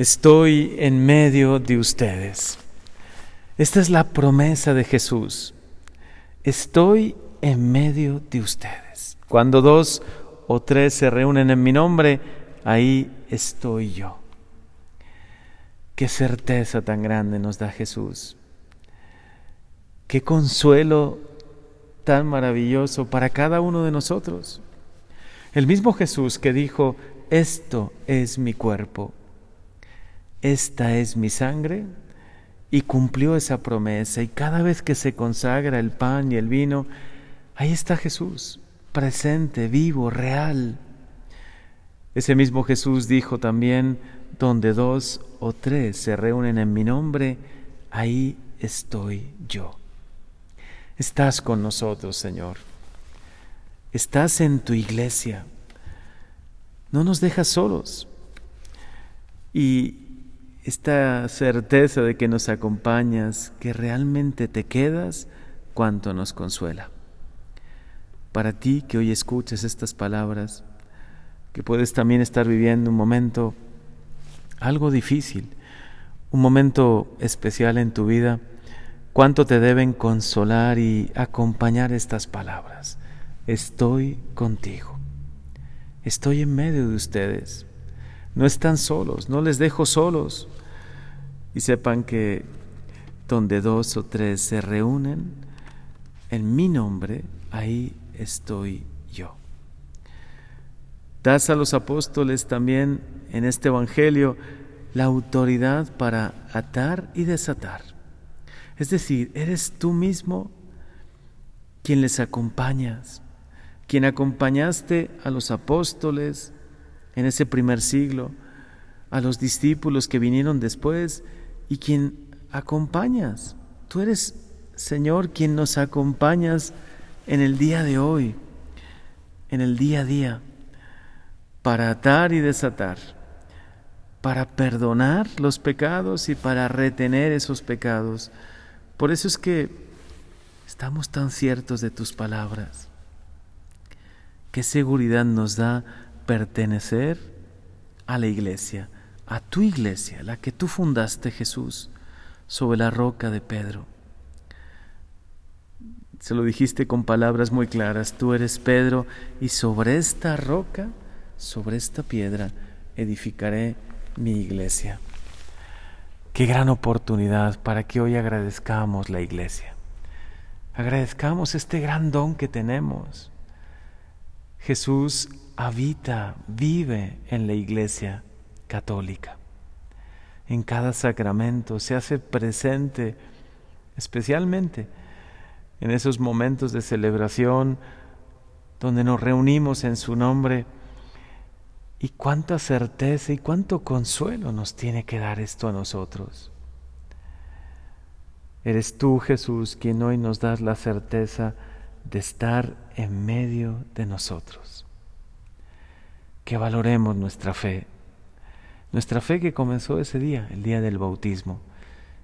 Estoy en medio de ustedes. Esta es la promesa de Jesús. Estoy en medio de ustedes. Cuando dos o tres se reúnen en mi nombre, ahí estoy yo. Qué certeza tan grande nos da Jesús. Qué consuelo tan maravilloso para cada uno de nosotros. El mismo Jesús que dijo, esto es mi cuerpo, esta es mi sangre, y cumplió esa promesa. Y cada vez que se consagra el pan y el vino, ahí está Jesús, presente, vivo, real. Ese mismo Jesús dijo también, donde dos o tres se reúnen en mi nombre, ahí estoy yo. Estás con nosotros, Señor. Estás en tu iglesia. No nos dejas solos. Y esta certeza de que nos acompañas, que realmente te quedas, cuanto nos consuela. Para ti que hoy escuches estas palabras, que puedes también estar viviendo un momento algo difícil, un momento especial en tu vida, cuánto te deben consolar y acompañar estas palabras. Estoy contigo. Estoy en medio de ustedes. No están solos, no les dejo solos. Y sepan que donde dos o tres se reúnen en mi nombre, ahí estoy yo. Das a los apóstoles también en este Evangelio la autoridad para atar y desatar. Es decir, eres tú mismo quien les acompañas, quien acompañaste a los apóstoles en ese primer siglo, a los discípulos que vinieron después y quien acompañas. Tú eres, Señor, quien nos acompañas en el día de hoy, en el día a día, para atar y desatar, para perdonar los pecados y para retener esos pecados. Por eso es que estamos tan ciertos de tus palabras. Qué seguridad nos da pertenecer a la iglesia, a tu iglesia, la que tú fundaste Jesús, sobre la roca de Pedro. Se lo dijiste con palabras muy claras, tú eres Pedro y sobre esta roca, sobre esta piedra, edificaré mi iglesia. Qué gran oportunidad para que hoy agradezcamos la iglesia. Agradezcamos este gran don que tenemos. Jesús habita, vive en la iglesia católica. En cada sacramento se hace presente, especialmente en esos momentos de celebración donde nos reunimos en su nombre. Y cuánta certeza y cuánto consuelo nos tiene que dar esto a nosotros. Eres tú, Jesús, quien hoy nos das la certeza de estar en medio de nosotros. Que valoremos nuestra fe, nuestra fe que comenzó ese día, el día del bautismo.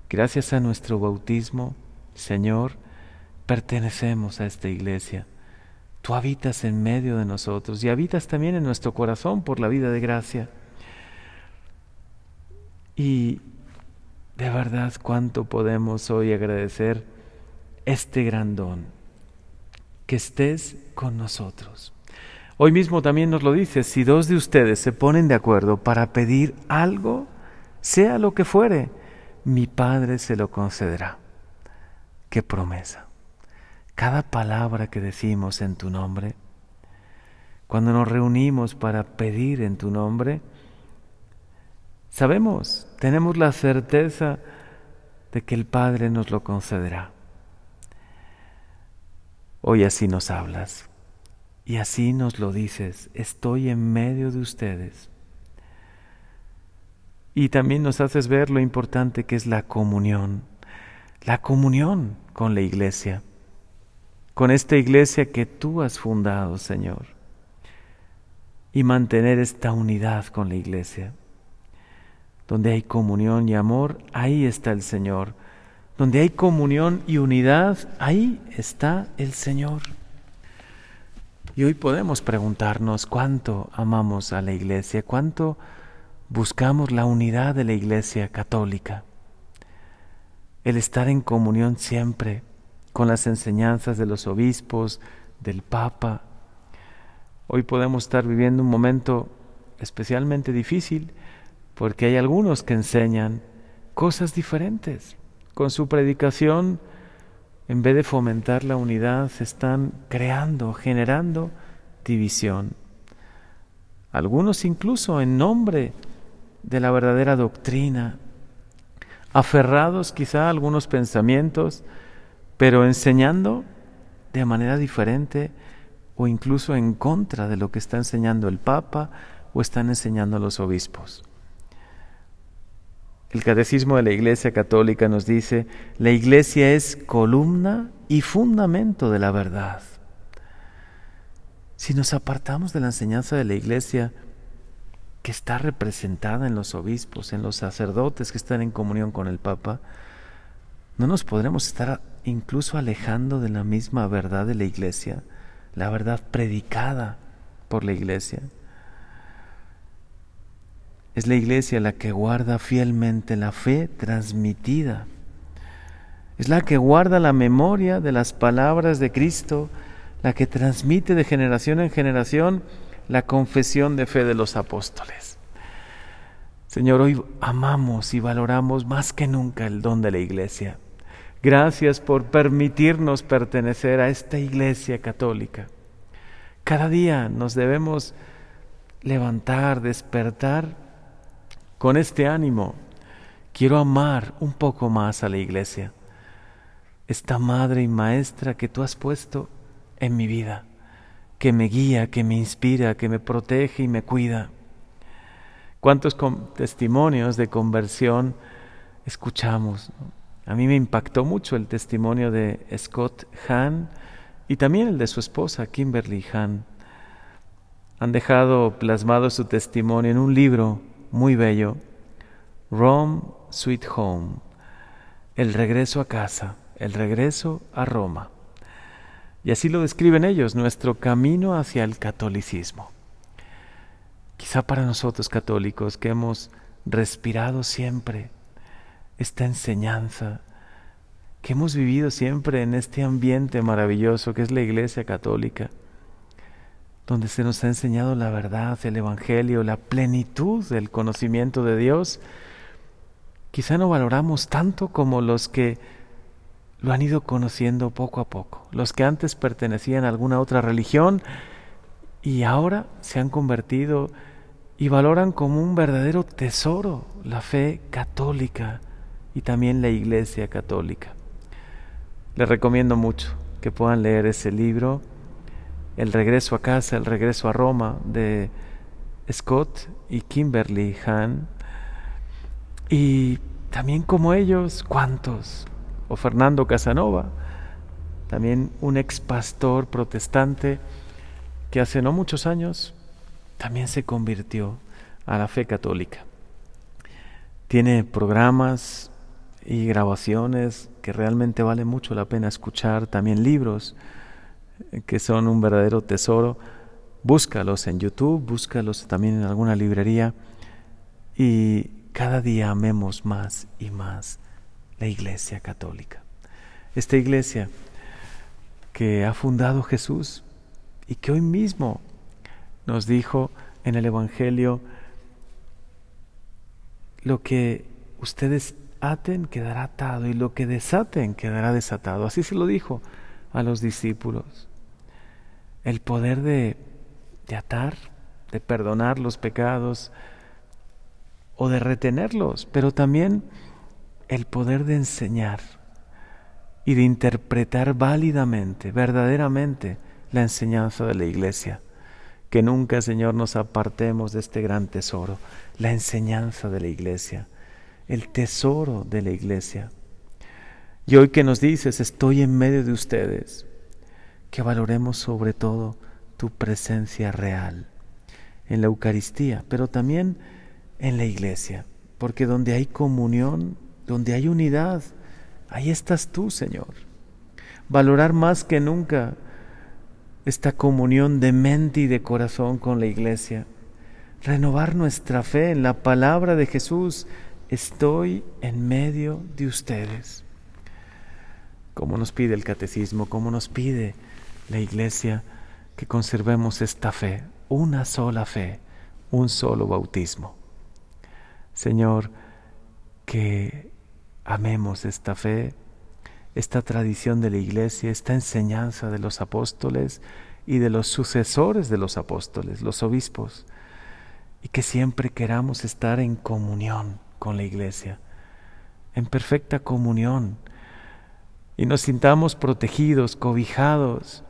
Gracias a nuestro bautismo, Señor, pertenecemos a esta iglesia. Tú habitas en medio de nosotros y habitas también en nuestro corazón por la vida de gracia. Y de verdad cuánto podemos hoy agradecer este gran don que estés con nosotros. Hoy mismo también nos lo dice, si dos de ustedes se ponen de acuerdo para pedir algo, sea lo que fuere, mi Padre se lo concederá. Qué promesa. Cada palabra que decimos en tu nombre, cuando nos reunimos para pedir en tu nombre, sabemos, tenemos la certeza de que el Padre nos lo concederá. Hoy así nos hablas. Y así nos lo dices, estoy en medio de ustedes. Y también nos haces ver lo importante que es la comunión, la comunión con la iglesia, con esta iglesia que tú has fundado, Señor, y mantener esta unidad con la iglesia. Donde hay comunión y amor, ahí está el Señor donde hay comunión y unidad, ahí está el Señor. Y hoy podemos preguntarnos cuánto amamos a la iglesia, cuánto buscamos la unidad de la Iglesia católica, el estar en comunión siempre con las enseñanzas de los obispos, del Papa. Hoy podemos estar viviendo un momento especialmente difícil porque hay algunos que enseñan cosas diferentes. Con su predicación, en vez de fomentar la unidad, se están creando, generando división. Algunos incluso en nombre de la verdadera doctrina, aferrados quizá a algunos pensamientos, pero enseñando de manera diferente o incluso en contra de lo que está enseñando el Papa o están enseñando los obispos. El catecismo de la Iglesia Católica nos dice, la Iglesia es columna y fundamento de la verdad. Si nos apartamos de la enseñanza de la Iglesia, que está representada en los obispos, en los sacerdotes que están en comunión con el Papa, no nos podremos estar incluso alejando de la misma verdad de la Iglesia, la verdad predicada por la Iglesia. Es la Iglesia la que guarda fielmente la fe transmitida. Es la que guarda la memoria de las palabras de Cristo, la que transmite de generación en generación la confesión de fe de los apóstoles. Señor, hoy amamos y valoramos más que nunca el don de la Iglesia. Gracias por permitirnos pertenecer a esta Iglesia católica. Cada día nos debemos levantar, despertar con este ánimo, quiero amar un poco más a la iglesia, esta madre y maestra que tú has puesto en mi vida, que me guía, que me inspira, que me protege y me cuida. ¿Cuántos testimonios de conversión escuchamos? A mí me impactó mucho el testimonio de Scott Hahn y también el de su esposa, Kimberly Hahn. Han dejado plasmado su testimonio en un libro muy bello, Rome Sweet Home, el regreso a casa, el regreso a Roma. Y así lo describen ellos, nuestro camino hacia el catolicismo. Quizá para nosotros católicos que hemos respirado siempre esta enseñanza, que hemos vivido siempre en este ambiente maravilloso que es la Iglesia Católica, donde se nos ha enseñado la verdad, el Evangelio, la plenitud del conocimiento de Dios, quizá no valoramos tanto como los que lo han ido conociendo poco a poco, los que antes pertenecían a alguna otra religión y ahora se han convertido y valoran como un verdadero tesoro la fe católica y también la iglesia católica. Les recomiendo mucho que puedan leer ese libro el regreso a casa, el regreso a Roma de Scott y Kimberly Hahn. Y también como ellos, ¿cuántos? O Fernando Casanova, también un ex pastor protestante que hace no muchos años también se convirtió a la fe católica. Tiene programas y grabaciones que realmente vale mucho la pena escuchar, también libros que son un verdadero tesoro. Búscalos en YouTube, búscalos también en alguna librería y cada día amemos más y más la Iglesia Católica. Esta iglesia que ha fundado Jesús y que hoy mismo nos dijo en el Evangelio, lo que ustedes aten quedará atado y lo que desaten quedará desatado. Así se lo dijo a los discípulos. El poder de, atar, de perdonar los pecados o de retenerlos, pero también el poder de enseñar y de interpretar válidamente, verdaderamente, la enseñanza de la iglesia. Que nunca, Señor, nos apartemos de este gran tesoro, la enseñanza de la iglesia, el tesoro de la iglesia. Y hoy que nos dices, estoy en medio de ustedes, que valoremos sobre todo tu presencia real en la Eucaristía, pero también en la iglesia, porque donde hay comunión, donde hay unidad, ahí estás tú, Señor. Valorar más que nunca esta comunión de mente y de corazón con la iglesia. renovar nuestra fe en la palabra de Jesús. Estoy en medio de ustedes. Como nos pide el catecismo, como nos pide la iglesia, que conservemos esta fe, una sola fe, un solo bautismo. Señor, que amemos esta fe, esta tradición de la iglesia, esta enseñanza de los apóstoles y de los sucesores de los apóstoles, los obispos, y que siempre queramos estar en comunión con la iglesia, en perfecta comunión, y nos sintamos protegidos, cobijados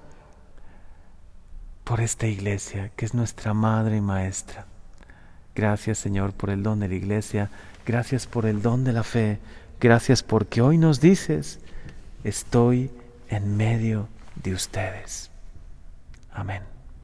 por esta iglesia que es nuestra madre y maestra. Gracias Señor por el don de la iglesia, gracias por el don de la fe, gracias porque hoy nos dices, estoy en medio de ustedes. Amén.